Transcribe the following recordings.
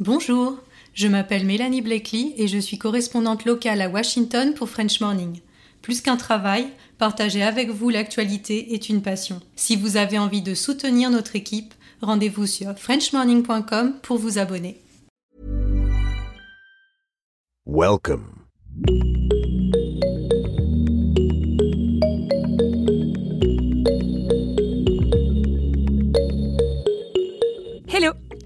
Bonjour, je m'appelle Mélanie Blakely et je suis correspondante locale à Washington pour French Morning. Plus qu'un travail, partager avec vous l'actualité est une passion. Si vous avez envie de soutenir notre équipe, rendez-vous sur frenchmorning.com pour vous abonner. Welcome.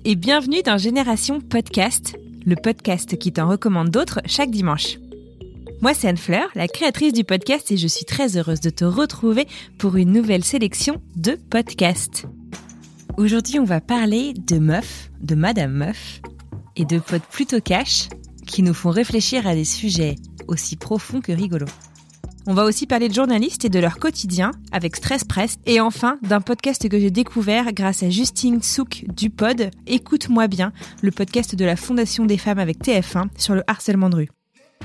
Et bienvenue dans Génération Podcast, le podcast qui t'en recommande d'autres chaque dimanche. Moi, c'est Anne Fleur, la créatrice du podcast, et je suis très heureuse de te retrouver pour une nouvelle sélection de podcasts. Aujourd'hui, on va parler de meufs, de Madame Meuf, et de potes plutôt cash qui nous font réfléchir à des sujets aussi profonds que rigolos. On va aussi parler de journalistes et de leur quotidien avec Stress Press et enfin d'un podcast que j'ai découvert grâce à Justine Souk du pod Écoute-moi bien, le podcast de la Fondation des femmes avec TF1 sur le harcèlement de rue.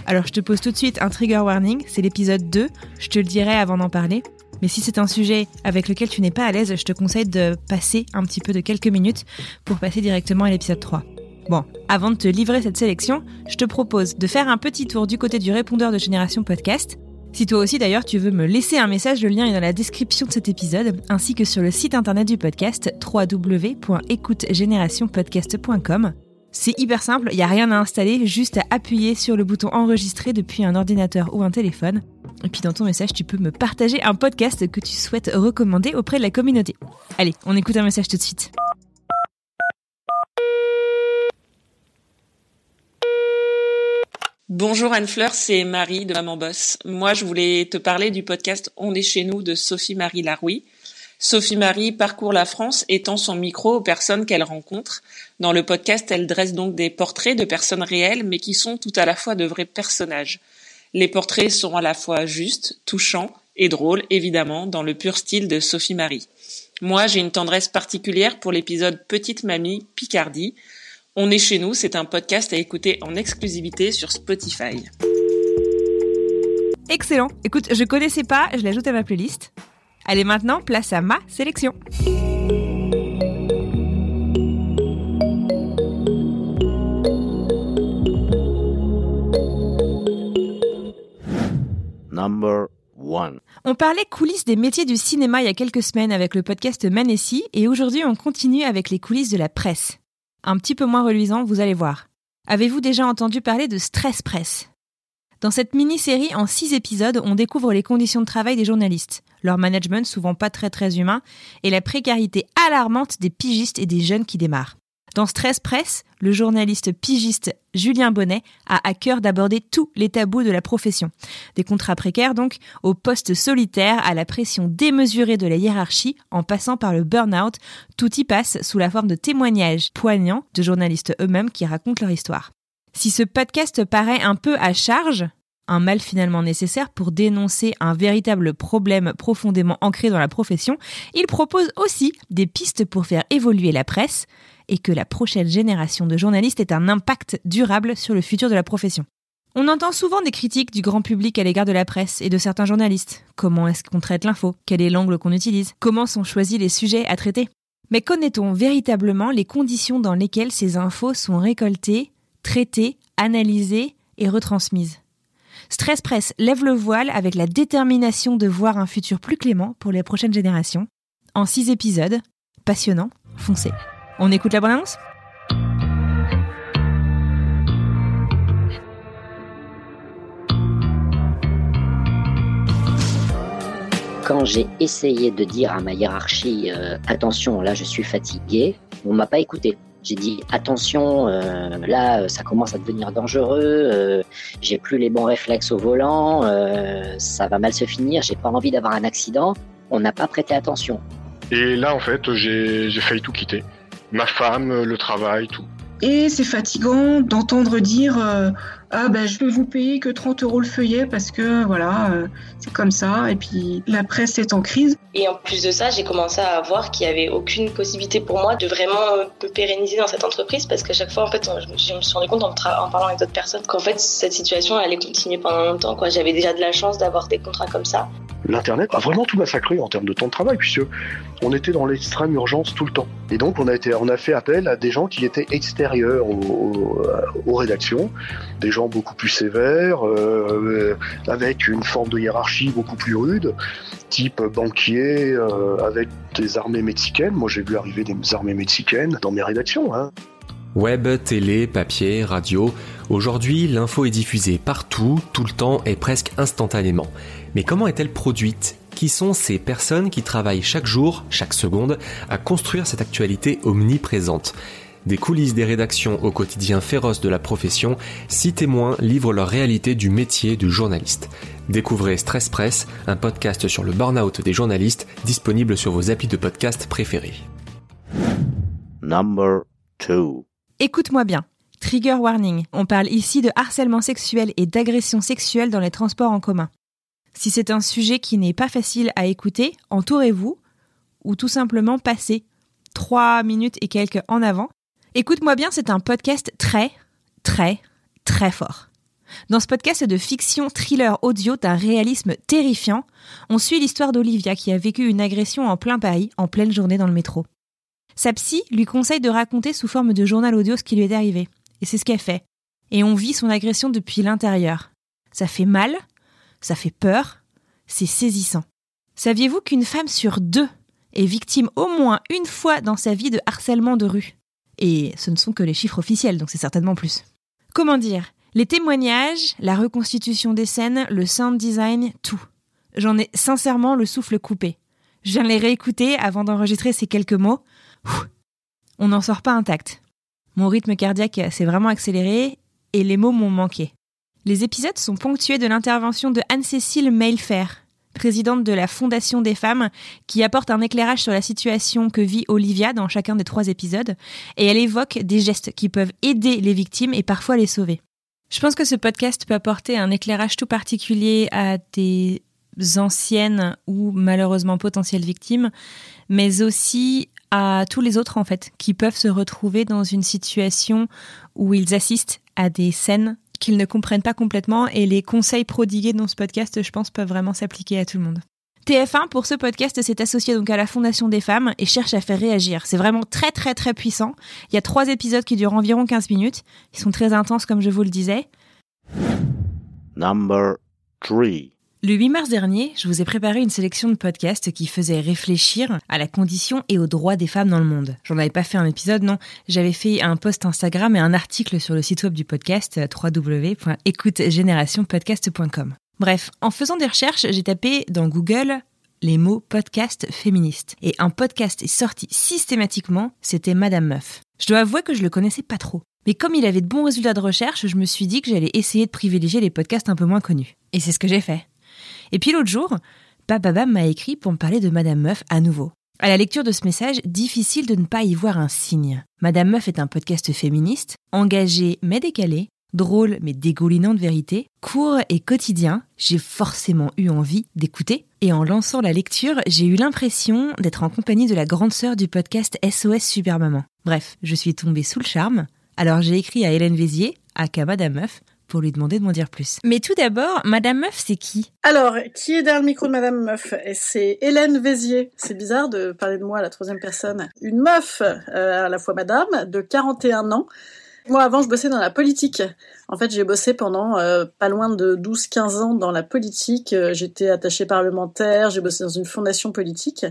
Alors je te pose tout de suite un trigger warning, c'est l'épisode 2, je te le dirai avant d'en parler. Mais si c'est un sujet avec lequel tu n'es pas à l'aise, je te conseille de passer un petit peu de quelques minutes pour passer directement à l'épisode 3. Bon, avant de te livrer cette sélection, je te propose de faire un petit tour du côté du répondeur de Génération Podcast. Si toi aussi d'ailleurs tu veux me laisser un message, le lien est dans la description de cet épisode, ainsi que sur le site internet du podcast www.écoutegénérationpodcast.com. C'est hyper simple, il n'y a rien à installer, juste à appuyer sur le bouton enregistrer depuis un ordinateur ou un téléphone. Et puis dans ton message, tu peux me partager un podcast que tu souhaites recommander auprès de la communauté. Allez, on écoute un message tout de suite. Bonjour Anne-Fleur, c'est Marie de Maman Boss. Moi, je voulais te parler du podcast On est chez nous de Sophie-Marie Larouille. Sophie-Marie parcourt la France et tend son micro aux personnes qu'elle rencontre. Dans le podcast, elle dresse donc des portraits de personnes réelles, mais qui sont tout à la fois de vrais personnages. Les portraits sont à la fois justes, touchants et drôles, évidemment, dans le pur style de Sophie-Marie. Moi, j'ai une tendresse particulière pour l'épisode Petite Mamie Picardie, on est chez nous, c'est un podcast à écouter en exclusivité sur Spotify. Excellent. Écoute, je connaissais pas, je l'ajoute à ma playlist. Allez maintenant, place à ma sélection. Number one. On parlait coulisses des métiers du cinéma il y a quelques semaines avec le podcast Manessi et aujourd'hui on continue avec les coulisses de la presse. Un petit peu moins reluisant, vous allez voir. Avez-vous déjà entendu parler de Stress Press? Dans cette mini-série en six épisodes, on découvre les conditions de travail des journalistes, leur management souvent pas très très humain, et la précarité alarmante des pigistes et des jeunes qui démarrent. Dans Stress Press, le journaliste pigiste Julien Bonnet a à cœur d'aborder tous les tabous de la profession. Des contrats précaires donc, au poste solitaire, à la pression démesurée de la hiérarchie, en passant par le burn-out, tout y passe sous la forme de témoignages poignants de journalistes eux-mêmes qui racontent leur histoire. Si ce podcast paraît un peu à charge, un mal finalement nécessaire pour dénoncer un véritable problème profondément ancré dans la profession, il propose aussi des pistes pour faire évoluer la presse et que la prochaine génération de journalistes ait un impact durable sur le futur de la profession. On entend souvent des critiques du grand public à l'égard de la presse et de certains journalistes. Comment est-ce qu'on traite l'info? Quel est l'angle qu'on utilise? Comment sont choisis les sujets à traiter? Mais connaît-on véritablement les conditions dans lesquelles ces infos sont récoltées, traitées, analysées et retransmises? Stress Press lève le voile avec la détermination de voir un futur plus clément pour les prochaines générations. En six épisodes, passionnant, foncez. On écoute la bande-annonce Quand j'ai essayé de dire à ma hiérarchie euh, attention, là je suis fatigué, on m'a pas écouté. J'ai dit attention, euh, là ça commence à devenir dangereux, euh, j'ai plus les bons réflexes au volant, euh, ça va mal se finir, j'ai pas envie d'avoir un accident. On n'a pas prêté attention. Et là, en fait, j'ai j'ai failli tout quitter. Ma femme, le travail, tout. Et c'est fatigant d'entendre dire euh, ah ben je peux vous payer que 30 euros le feuillet parce que voilà euh, c'est comme ça et puis la presse est en crise. Et en plus de ça, j'ai commencé à voir qu'il n'y avait aucune possibilité pour moi de vraiment me pérenniser dans cette entreprise parce qu'à chaque fois, en fait, je me suis rendu compte en, parlant avec d'autres personnes qu'en fait, cette situation allait continuer pendant longtemps. Quoi. J'avais déjà de la chance d'avoir des contrats comme ça. l'internet a vraiment tout massacré en termes de temps de travail, puisque on était dans l'extrême urgence tout le temps. Et donc on a été, on a fait appel à des gens qui étaient extérieurs aux, rédactions, des gens beaucoup plus sévères, euh, avec une forme de hiérarchie beaucoup plus rude, type banquier, euh, avec des armées mexicaines. Moi j'ai vu arriver des armées mexicaines dans mes rédactions. Hein. Web, télé, papier, radio, aujourd'hui l'info est diffusée partout, tout le temps et presque instantanément. Mais comment est-elle produite? Qui sont ces personnes qui travaillent chaque jour, chaque seconde, à construire cette actualité omniprésente? Des coulisses des rédactions au quotidien féroce de la profession, six témoins livrent leur réalité du métier de journaliste. Découvrez Stress Press, un podcast sur le burn-out des journalistes, disponible sur vos applis de podcast préférés. Number 2 Écoute-moi bien. Trigger warning. On parle ici de harcèlement sexuel et d'agression sexuelle dans les transports en commun. Si c'est un sujet qui n'est pas facile à écouter, entourez-vous ou tout simplement passez trois minutes et quelques en avant. Écoute-moi bien, c'est un podcast très, très, très fort. Dans ce podcast de fiction thriller audio d'un réalisme terrifiant, on suit l'histoire d'Olivia qui a vécu une agression en plein Paris, en pleine journée dans le métro. Sa psy lui conseille de raconter sous forme de journal audio ce qui lui est arrivé. Et c'est ce qu'elle fait. Et on vit son agression depuis l'intérieur. Ça fait mal, ça fait peur, c'est saisissant. Saviez-vous qu'une femme sur deux est victime au moins une fois dans sa vie de harcèlement de rue? Et ce ne sont que les chiffres officiels, donc c'est certainement plus. Comment dire? Les témoignages, la reconstitution des scènes, le sound design, tout. J'en ai sincèrement le souffle coupé. Je viens de les réécouter avant d'enregistrer ces quelques mots. On n'en sort pas intact. Mon rythme cardiaque s'est vraiment accéléré et les mots m'ont manqué. Les épisodes sont ponctués de l'intervention de Anne-Cécile Mailfer, présidente de la Fondation des femmes, qui apporte un éclairage sur la situation que vit Olivia dans chacun des trois épisodes, et elle évoque des gestes qui peuvent aider les victimes et parfois les sauver. Je pense que ce podcast peut apporter un éclairage tout particulier à des anciennes ou malheureusement potentielles victimes, mais aussi à tous les autres en fait, qui peuvent se retrouver dans une situation où ils assistent à des scènes qu'ils ne comprennent pas complètement et les conseils prodigués dans ce podcast, je pense, peuvent vraiment s'appliquer à tout le monde. TF1 pour ce podcast s'est associé donc à la Fondation des femmes et cherche à faire réagir. C'est vraiment très très très puissant. Il y a trois épisodes qui durent environ 15 minutes. Ils sont très intenses comme je vous le disais. Number 3 le 8 mars dernier, je vous ai préparé une sélection de podcasts qui faisaient réfléchir à la condition et aux droits des femmes dans le monde. J'en avais pas fait un épisode, non. J'avais fait un post Instagram et un article sur le site web du podcast www.écoutegénérationpodcast.com. Bref, en faisant des recherches, j'ai tapé dans Google les mots podcast féministe. Et un podcast est sorti systématiquement, c'était Madame Meuf. Je dois avouer que je le connaissais pas trop. Mais comme il avait de bons résultats de recherche, je me suis dit que j'allais essayer de privilégier les podcasts un peu moins connus. Et c'est ce que j'ai fait. Et puis l'autre jour, Bababam m'a écrit pour me parler de Madame Meuf à nouveau. À la lecture de ce message, difficile de ne pas y voir un signe. Madame Meuf est un podcast féministe, engagé mais décalé, drôle mais dégoulinant de vérité, court et quotidien. J'ai forcément eu envie d'écouter. Et en lançant la lecture, j'ai eu l'impression d'être en compagnie de la grande sœur du podcast SOS Super Maman. Bref, je suis tombée sous le charme. Alors j'ai écrit à Hélène Vézier, à Madame Meuf, pour lui demander de m'en dire plus. Mais tout d'abord, Madame Meuf, c'est qui? Alors, qui est derrière le micro de Madame Meuf? C'est Hélène Vézier. C'est bizarre de parler de moi à la troisième personne. Une meuf, euh, à la fois Madame, de 41 ans. Moi, avant, je bossais dans la politique. En fait, j'ai bossé pendant euh, pas loin de 12-15 ans dans la politique. Euh, j'étais attachée parlementaire, j'ai bossé dans une fondation politique.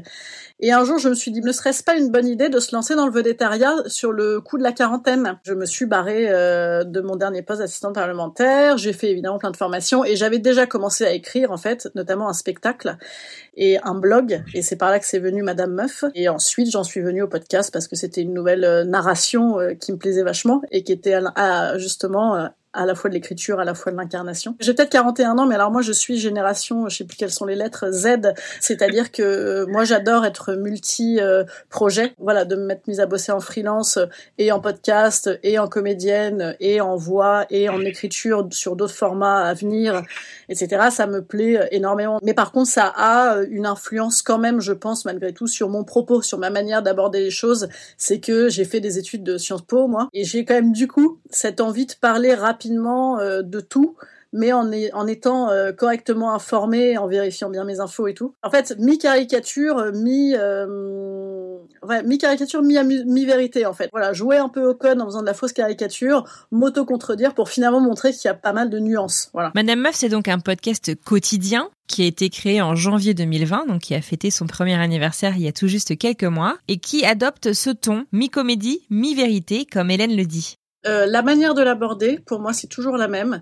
Et un jour, je me suis dit, ne serait-ce pas une bonne idée de se lancer dans le vedettariat sur le coup de la quarantaine? Je me suis barrée euh, de mon dernier poste d'assistante parlementaire. J'ai fait évidemment plein de formations et j'avais déjà commencé à écrire, en fait, notamment un spectacle et un blog. Et c'est par là que c'est venu Madame Meuf. Et ensuite, j'en suis venue au podcast parce que c'était une nouvelle euh, narration euh, qui me plaisait vachement et qui était à, justement à la fois de l'écriture, à la fois de l'incarnation. J'ai peut-être 41 ans, mais alors moi je suis génération, je sais plus quelles sont les lettres, Z, c'est-à-dire que euh, moi j'adore être multi-projet, voilà, de me mettre mise à bosser en freelance et en podcast et en comédienne et en voix et en écriture sur d'autres formats à venir, etc. Ça me plaît énormément. Mais par contre, ça a une influence quand même, je pense, malgré tout, sur mon propos, sur ma manière d'aborder les choses. C'est que j'ai fait des études de Sciences Po, moi, et j'ai quand même du coup cette envie de parler rapidement euh, de tout mais en, étant euh, correctement informé, en vérifiant bien mes infos et tout. En fait, mi-caricature, mi... Euh, ouais, mi-caricature, mi-vérité, en fait. Voilà, jouer un peu au code en faisant de la fausse caricature, m'auto-contredire pour finalement montrer qu'il y a pas mal de nuances. Voilà. Madame Meuf, c'est donc un podcast quotidien qui a été créé en janvier 2020, donc qui a fêté son premier anniversaire il y a tout juste quelques mois, et qui adopte ce ton mi-comédie, mi-vérité, comme Hélène le dit. Euh, la manière de l'aborder, pour moi, c'est toujours la même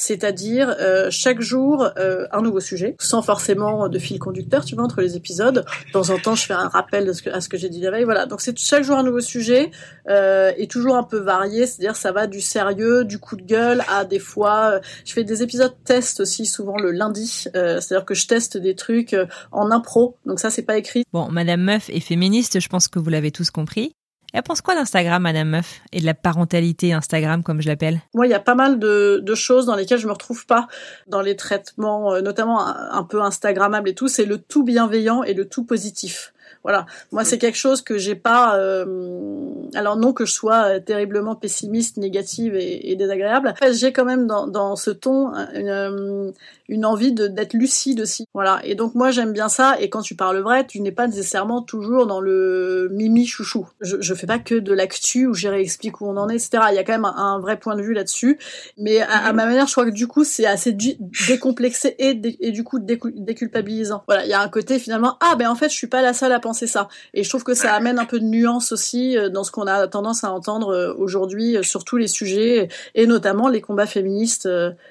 c'est-à-dire euh, chaque jour euh, un nouveau sujet, sans forcément de fil conducteur, tu vois, entre les épisodes. De temps en temps, je fais un rappel à ce que j'ai dit la veille. Voilà, donc c'est chaque jour un nouveau sujet euh, et toujours un peu varié, c'est-à-dire ça va du sérieux, du coup de gueule à des fois. Euh, je fais des épisodes test aussi souvent le lundi, c'est-à-dire que je teste des trucs en impro, donc ça c'est pas écrit. Bon, Madame Meuf est féministe, je pense que vous l'avez tous compris. Elle pense quoi d'Instagram, Madame Meuf, et de la parentalité Instagram, comme je l'appelle? Moi, il y a pas mal de, choses dans lesquelles je me retrouve pas dans les traitements, euh, notamment un, peu Instagrammables et tout. C'est le tout bienveillant et le tout positif. Voilà, moi c'est quelque chose que j'ai pas. Euh, alors non que je sois euh, terriblement pessimiste, négative et, et désagréable. J'ai quand même dans, dans ce ton une, une envie d'être lucide aussi. Voilà. Et donc moi j'aime bien ça. Et quand tu parles vrai, tu n'es pas nécessairement toujours dans le mimi chouchou. Je, je fais pas que de l'actu où j'y réexplique où on en est, etc. Il y a quand même un, vrai point de vue là-dessus. Mais à, ma manière, je crois que du coup c'est assez décomplexé et, et du coup déculpabilisant. Voilà. Il y a un côté finalement ah ben en fait je suis pas la seule à penser ça. Et je trouve que ça amène un peu de nuance aussi euh, dans ce qu'on a tendance à entendre euh, aujourd'hui euh, sur tous les sujets et notamment les combats féministes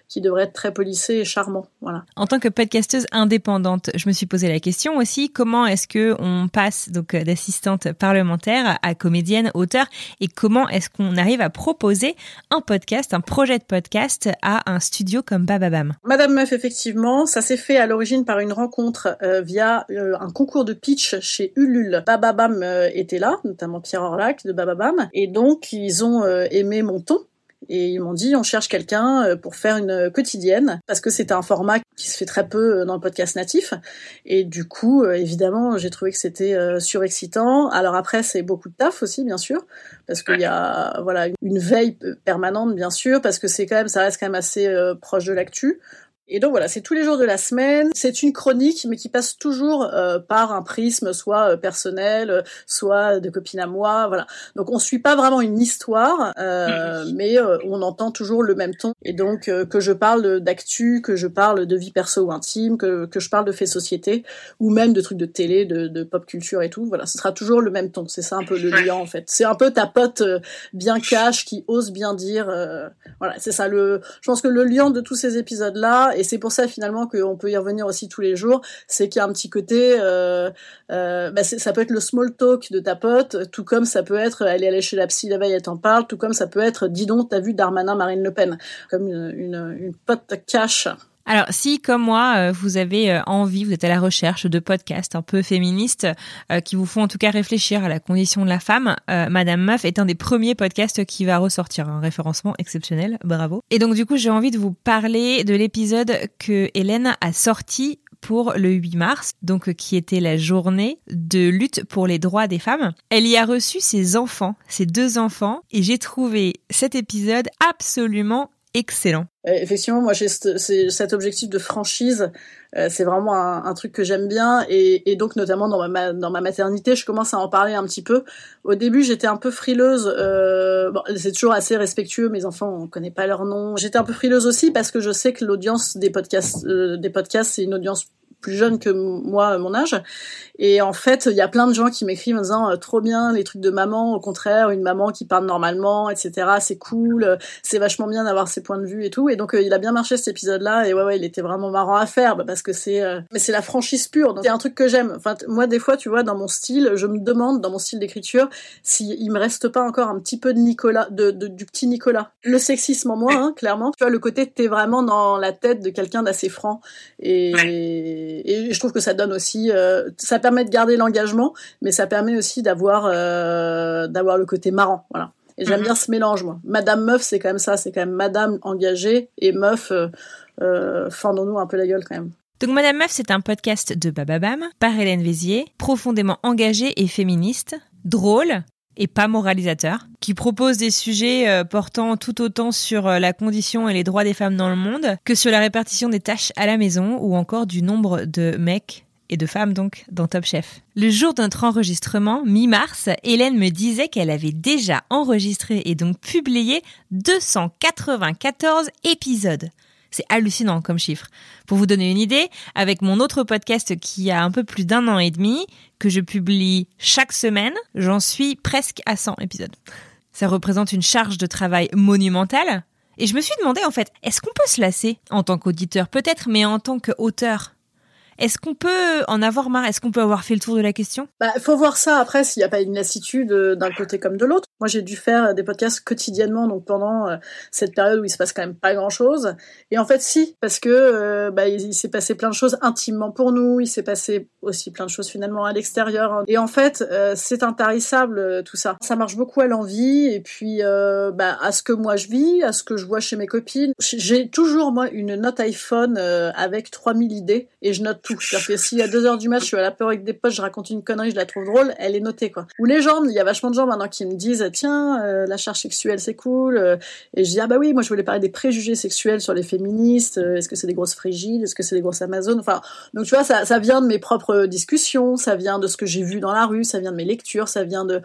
qui devraient être très polissés et charmants. Voilà. En tant que podcasteuse indépendante, je me suis posé la question aussi comment est-ce que on passe donc d'assistante parlementaire à comédienne, auteur et comment est-ce qu'on arrive à proposer un podcast, un projet de podcast à un studio comme Bababam? Madame Meuf, effectivement, ça s'est fait à l'origine par une rencontre euh, via euh, un concours de pitch chez Ulule. Bababam était là, notamment Pierre Orlac de Bababam, et donc ils ont aimé mon ton et ils m'ont dit on cherche quelqu'un euh, pour faire une quotidienne parce que c'est un format qui se fait très peu euh, dans le podcast natif et du coup euh, évidemment j'ai trouvé que c'était surexcitant. Alors après c'est beaucoup de taf aussi bien sûr parce qu'il y a voilà une veille permanente bien sûr parce que c'est quand même ça reste quand même assez proche de l'actu. Et donc voilà, c'est tous les jours de la semaine. C'est une chronique, mais qui passe toujours euh, par un prisme, soit euh, personnel, euh, soit de copine à moi. Voilà. Donc on suit pas vraiment une histoire, mm-hmm. mais on entend toujours le même ton. Et donc que je parle d'actu, que je parle de vie perso ou intime, que, que je parle de faits société, ou même de trucs de télé, de, de pop culture et tout. Voilà, ce sera toujours le même ton. C'est ça un peu le lien en fait. C'est un peu ta pote bien cash qui ose bien dire. voilà, c'est ça le. Je pense que le lien de tous ces épisodes là et c'est pour ça finalement qu'on peut y revenir aussi tous les jours, c'est qu'il y a un petit côté, euh, euh, bah ça peut être le small talk de ta pote, tout comme ça peut être elle est allée chez la psy la veille, elle t'en parle, tout comme ça peut être dis donc t'as vu Darmanin, Marine Le Pen, comme une, une, pote cash alors, si comme moi, euh, vous avez euh, envie, vous êtes à la recherche de podcasts un peu féministes euh, qui vous font en tout cas réfléchir à la condition de la femme, Madame Meuf est un des premiers podcasts qui va ressortir, un référencement exceptionnel, bravo. Et donc du coup, j'ai envie de vous parler de l'épisode que Hélène a sorti pour le 8 mars, donc qui était la journée de lutte pour les droits des femmes. Elle y a reçu ses enfants, ses deux enfants, et j'ai trouvé cet épisode absolument excellent. Euh, effectivement, moi j'ai cet objectif de franchise, euh, c'est vraiment un, truc que j'aime bien et, donc notamment dans ma, maternité, je commence à en parler un petit peu. Au début, j'étais un peu frileuse. Euh, c'est toujours assez respectueux. Mes enfants, on connaît pas leur nom. J'étais un peu frileuse aussi parce que je sais que l'audience des podcasts, des podcasts, c'est une audience plus jeune que moi, mon âge. Et en fait, il y a plein de gens qui m'écrivent en disant euh, trop bien les trucs de maman, au contraire, une maman qui parle normalement, etc. C'est cool, c'est vachement bien d'avoir ses points de vue et tout. Et donc euh, il a bien marché cet épisode-là. Et ouais, ouais, il était vraiment marrant à faire bah, parce que c'est, euh, mais c'est la franchise pure. Donc c'est un truc que j'aime. Enfin, moi des fois, tu vois, dans mon style, je me demande dans mon style d'écriture s'il il me reste pas encore un petit peu de Nicolas, de, du petit Nicolas. Le sexisme en moi, hein, clairement. Tu vois, le côté t'es vraiment dans la tête de quelqu'un d'assez franc et et, je trouve que ça donne aussi, euh, ça permet de garder l'engagement, mais ça permet aussi d'avoir euh, d'avoir le côté marrant, voilà. Et j'aime mhm. bien ce mélange, moi. Madame meuf, c'est quand même ça, c'est quand même Madame engagée et meuf, euh, euh fendons-nous un peu la gueule quand même. Donc Madame Meuf, c'est un podcast de Bababam par Hélène Vézier, profondément engagée et féministe, drôle et pas moralisateur, qui propose des sujets euh, portant tout autant sur euh, la condition et les droits des femmes dans le monde que sur la répartition des tâches à la maison ou encore du nombre de mecs et de femmes donc dans Top Chef. Le jour de notre enregistrement, mi-mars, Hélène me disait qu'elle avait déjà enregistré et donc publié 294 épisodes. C'est hallucinant comme chiffre. Pour vous donner une idée, avec mon autre podcast qui a un peu plus d'un an et demi, que je publie chaque semaine, j'en suis presque à 100 épisodes. Ça représente une charge de travail monumentale. Et je me suis demandé en fait, est-ce qu'on peut se lasser en tant qu'auditeur peut-être, mais en tant qu'auteur? Est-ce qu'on peut en avoir marre? Est-ce qu'on peut avoir fait le tour de la question? Bah, faut voir ça après s'il n'y a pas une lassitude euh, d'un côté comme de l'autre. Moi, j'ai dû faire des podcasts quotidiennement, donc pendant euh, cette période où il se passe quand même pas grand-chose. Et en fait, si, parce que euh, bah, il, s'est passé plein de choses intimement pour nous. Il s'est passé aussi plein de choses finalement à l'extérieur. Et en fait, c'est intarissable tout ça. Ça marche beaucoup à l'envie et puis bah, à ce que moi je vis, à ce que je vois chez mes copines. J'ai toujours moi une note iPhone avec 3000 idées et je note c'est-à-dire que si à 2 heures du match, je suis à la peur avec des potes, je raconte une connerie, je la trouve drôle, elle est notée, quoi. Ou les gens, il y a vachement de gens maintenant qui me disent, tiens, euh, la charge sexuelle, c'est cool. Euh, et je dis, ah bah oui, moi je voulais parler des préjugés sexuels sur les féministes. Euh, est-ce que c'est des grosses frigides? Est-ce que c'est des grosses amazones? Enfin, donc tu vois, ça, ça vient de mes propres discussions, ça vient de ce que j'ai vu dans la rue, ça vient de mes lectures, ça vient de,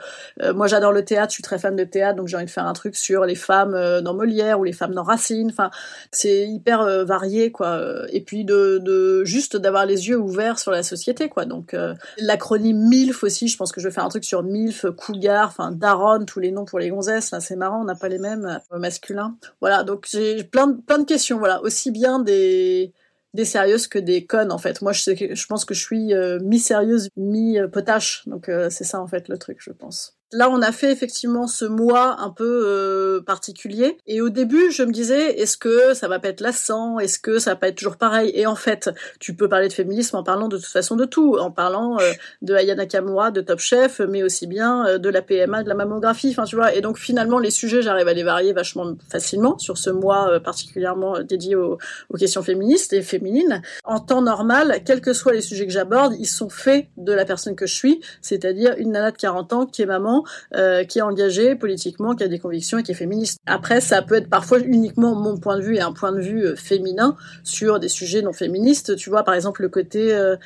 moi j'adore le théâtre, je suis très fan de théâtre, donc j'ai envie de faire un truc sur les femmes dans Molière ou les femmes dans Racine. Enfin, c'est hyper varié, quoi. Et puis de, de juste d'avoir les yeux ouverts sur la société, quoi. Donc euh, l'acronyme MILF aussi, je pense que je vais faire un truc sur MILF, Cougar, enfin Daron, tous les noms pour les gonzesses, là c'est marrant, on n'a pas les mêmes euh, masculins. Voilà, donc j'ai plein de, plein de questions, voilà, aussi bien des des sérieuses que des connes en fait. Moi je je pense que je suis euh, mi-sérieuse, mi-potache. Donc c'est ça en fait le truc, je pense. Là, on a fait effectivement ce mois un peu euh, particulier. Et au début, je me disais, est-ce que ça va pas être lassant? Est-ce que ça va pas être toujours pareil? Et en fait, tu peux parler de féminisme en parlant de toute façon de tout, en parlant euh, de Ayana Kamura, de Top Chef, mais aussi bien euh, de la PMA, de la mammographie. Enfin, tu vois. Et donc finalement, les sujets, j'arrive à les varier vachement facilement sur ce mois particulièrement dédié aux, aux, questions féministes et féminines. En temps normal, quels que soient les sujets que j'aborde, ils sont faits de la personne que je suis, c'est-à-dire une nana de 40 ans qui est maman euh, qui est engagé politiquement, qui a des convictions et qui est féministe. Après, ça peut être parfois uniquement mon point de vue et un point de vue euh, féminin sur des sujets non féministes. Tu vois, par exemple, le côté, euh,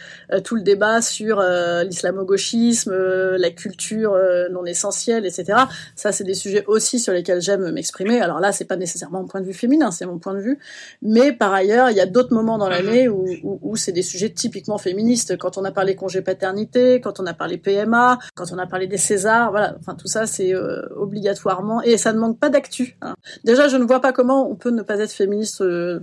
tout le débat sur l'islamo-gauchisme, la culture non essentielle, etc. Ça, c'est des sujets aussi sur lesquels j'aime m'exprimer. Alors là, c'est pas nécessairement mon point de vue féminin, c'est mon point de vue. Mais par ailleurs, il y a d'autres moments dans l'année où c'est des sujets typiquement féministes. Quand on a parlé congé paternité, quand on a parlé PMA, quand on a parlé des Césars, voilà Enfin, tout ça, c'est euh, obligatoirement et ça ne manque pas d'actu. Hein. Déjà, je ne vois pas comment on peut ne pas être féministe. Euh,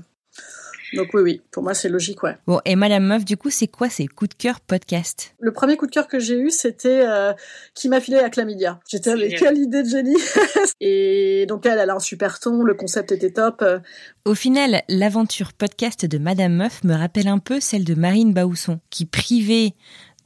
donc oui, oui, pour moi c'est logique, ouais. Bon, et Madame Meuf, du coup, c'est quoi ces coups de cœur podcast? Le premier coup de cœur que j'ai eu, c'était euh, qui m'a filé à Chlamydia. J'étais avec quelle idée de génie Et donc elle, elle a un super ton, le concept était top. Au final, l'aventure podcast de Madame Meuf me rappelle un peu celle de Marine Baousson, qui privée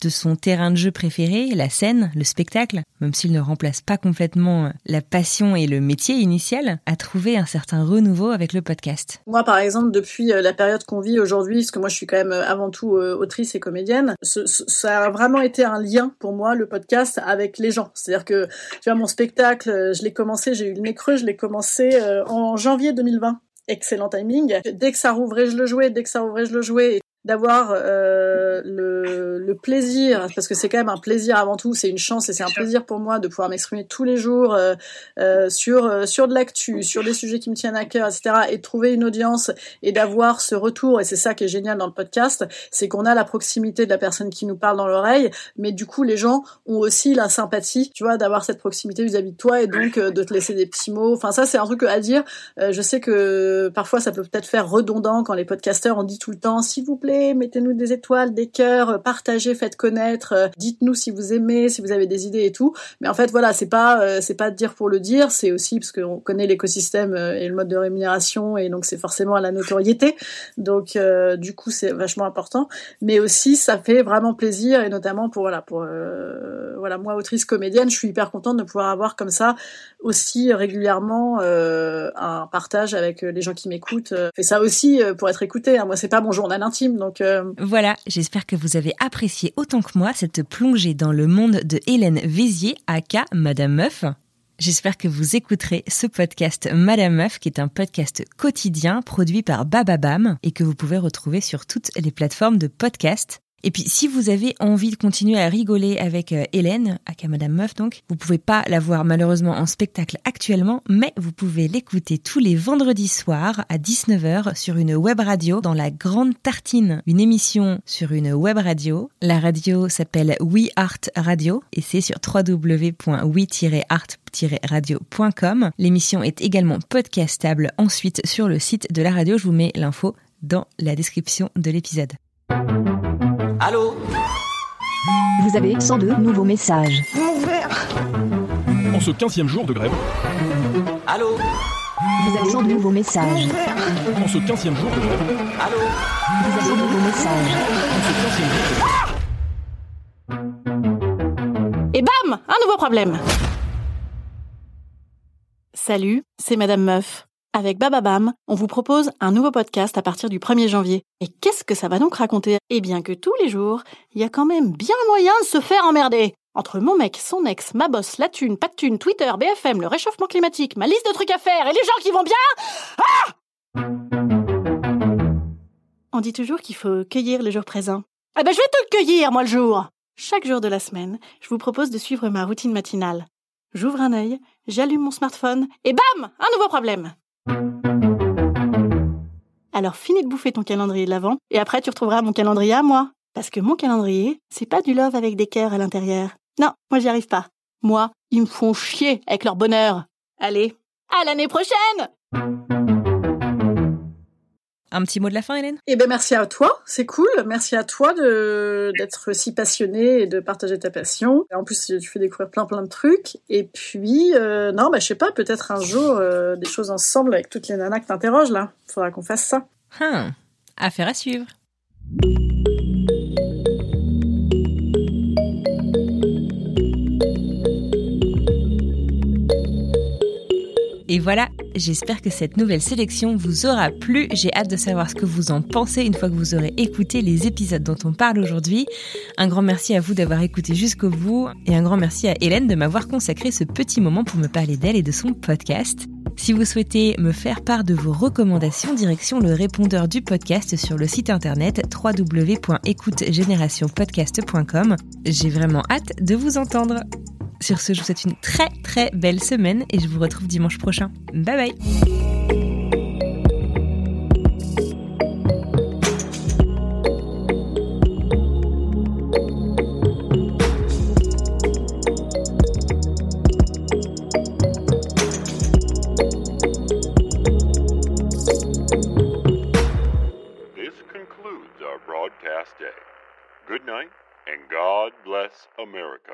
de son terrain de jeu préféré, la scène, le spectacle, même s'il ne remplace pas complètement la passion et le métier initial, a trouvé un certain renouveau avec le podcast. Moi, par exemple, depuis euh, la période qu'on vit aujourd'hui, parce que moi je suis quand même euh, avant tout euh, autrice et comédienne, ça a vraiment été un lien pour moi, le podcast, avec les gens. C'est-à-dire que, tu vois, mon spectacle, je l'ai commencé, j'ai eu le nez creux, je l'ai commencé en janvier 2020 excellent timing. Dès que ça rouvrait, je le jouais. Dès que ça rouvrait, je le jouais d'avoir euh, le, le, plaisir, parce que c'est quand même un plaisir avant tout, c'est une chance et c'est un plaisir pour moi de pouvoir m'exprimer tous les jours euh, euh, sur euh, sur de l'actu, sur des sujets qui me tiennent à cœur, etc. Et de trouver une audience et d'avoir ce retour. Et c'est ça qui est génial dans le podcast, c'est qu'on a la proximité de la personne qui nous parle dans l'oreille, mais du coup les gens ont aussi la sympathie, tu vois, d'avoir cette proximité vis-à-vis de toi et donc euh, de te laisser des petits mots. Enfin ça c'est un truc à dire. je sais que parfois ça peut peut-être faire redondant quand les podcasteurs ont dit tout le temps s'il vous plaît mettez-nous des étoiles, des cœurs, partagez, faites connaître, euh, dites-nous si vous aimez, si vous avez des idées et tout. Mais en fait, voilà, c'est pas euh, c'est pas dire pour le dire, c'est aussi parce qu'on connaît l'écosystème euh, et le mode de rémunération et donc c'est forcément à la notoriété. Donc du coup, c'est vachement important. Mais aussi, ça fait vraiment plaisir et notamment pour voilà pour voilà moi autrice comédienne, je suis hyper contente de pouvoir avoir comme ça aussi régulièrement un partage avec les gens qui m'écoutent. Fais ça aussi pour être écouté. Hein. Moi, c'est pas mon journal intime, donc voilà, j'espère j'espère que vous avez apprécié autant que moi cette plongée dans le monde de Hélène Vézier, aka Madame Meuf. J'espère que vous écouterez ce podcast Madame Meuf, qui est un podcast quotidien produit par Bababam et que vous pouvez retrouver sur toutes les plateformes de podcast. Et puis, si vous avez envie de continuer à rigoler avec euh, Hélène, aka Madame Meuf donc, vous pouvez pas la voir malheureusement en spectacle actuellement, mais vous pouvez l'écouter tous les vendredis soirs à 19h sur une web radio dans la Grande Tartine, une émission sur une web radio. La radio s'appelle We Radio et c'est sur www.we-art-radio.com. L'émission est également podcastable ensuite sur le site de la radio. Je vous mets l'info dans la description de l'épisode. Allô Vous avez 102 nouveaux messages. Mon verre En ce 15e jour de grève. Allô Vous avez 102 nouveaux messages. En ce 15e jour de grève. Allô Vous avez 102 nouveaux messages. En ce 15e jour de grève. Et bam Un nouveau problème Salut, c'est Madame Meuf. Avec Bababam, on vous propose un nouveau podcast à partir du 1er janvier. Et qu'est-ce que ça va donc raconter? Eh bien que tous les jours, il y a quand même bien moyen de se faire emmerder. Entre mon mec, son ex, ma bosse, la thune, pas de thune, Twitter, BFM, le réchauffement climatique, ma liste de trucs à faire et les gens qui vont bien Ah On dit toujours qu'il faut cueillir le jour présent. Ah ben je vais le cueillir, moi, le jour Chaque jour de la semaine, je vous propose de suivre ma routine matinale. J'ouvre un œil, j'allume mon smartphone et bam Un nouveau problème alors finis de bouffer ton calendrier de l'avant et après tu retrouveras mon calendrier à moi. Parce que mon calendrier, c'est pas du love avec des cœurs à l'intérieur. Non, moi j'y arrive pas. Moi, ils me font chier avec leur bonheur. Allez, à l'année prochaine Un petit mot de la fin, Hélène? Eh ben merci à toi, c'est cool. Merci à toi de d'être si passionné et de partager ta passion. En plus, tu fais découvrir plein plein de trucs. Et puis, euh, non, bah je sais pas, peut-être un jour euh, des choses ensemble avec toutes les nanas que t'interroges là. Faudra qu'on fasse ça. Hum, Affaire à suivre. Et voilà, j'espère que cette nouvelle sélection vous aura plu. J'ai hâte de savoir ce que vous en pensez une fois que vous aurez écouté les épisodes dont on parle aujourd'hui. Un grand merci à vous d'avoir écouté jusqu'au bout et un grand merci à Hélène de m'avoir consacré ce petit moment pour me parler d'elle et de son podcast. Si vous souhaitez me faire part de vos recommandations, direction le répondeur du podcast sur le site internet www.écoutegénérationpodcast.com. J'ai vraiment hâte de vous entendre. Sur ce, je vous souhaite une très très belle semaine et je vous retrouve dimanche prochain. Bye bye. Good night, and God bless America.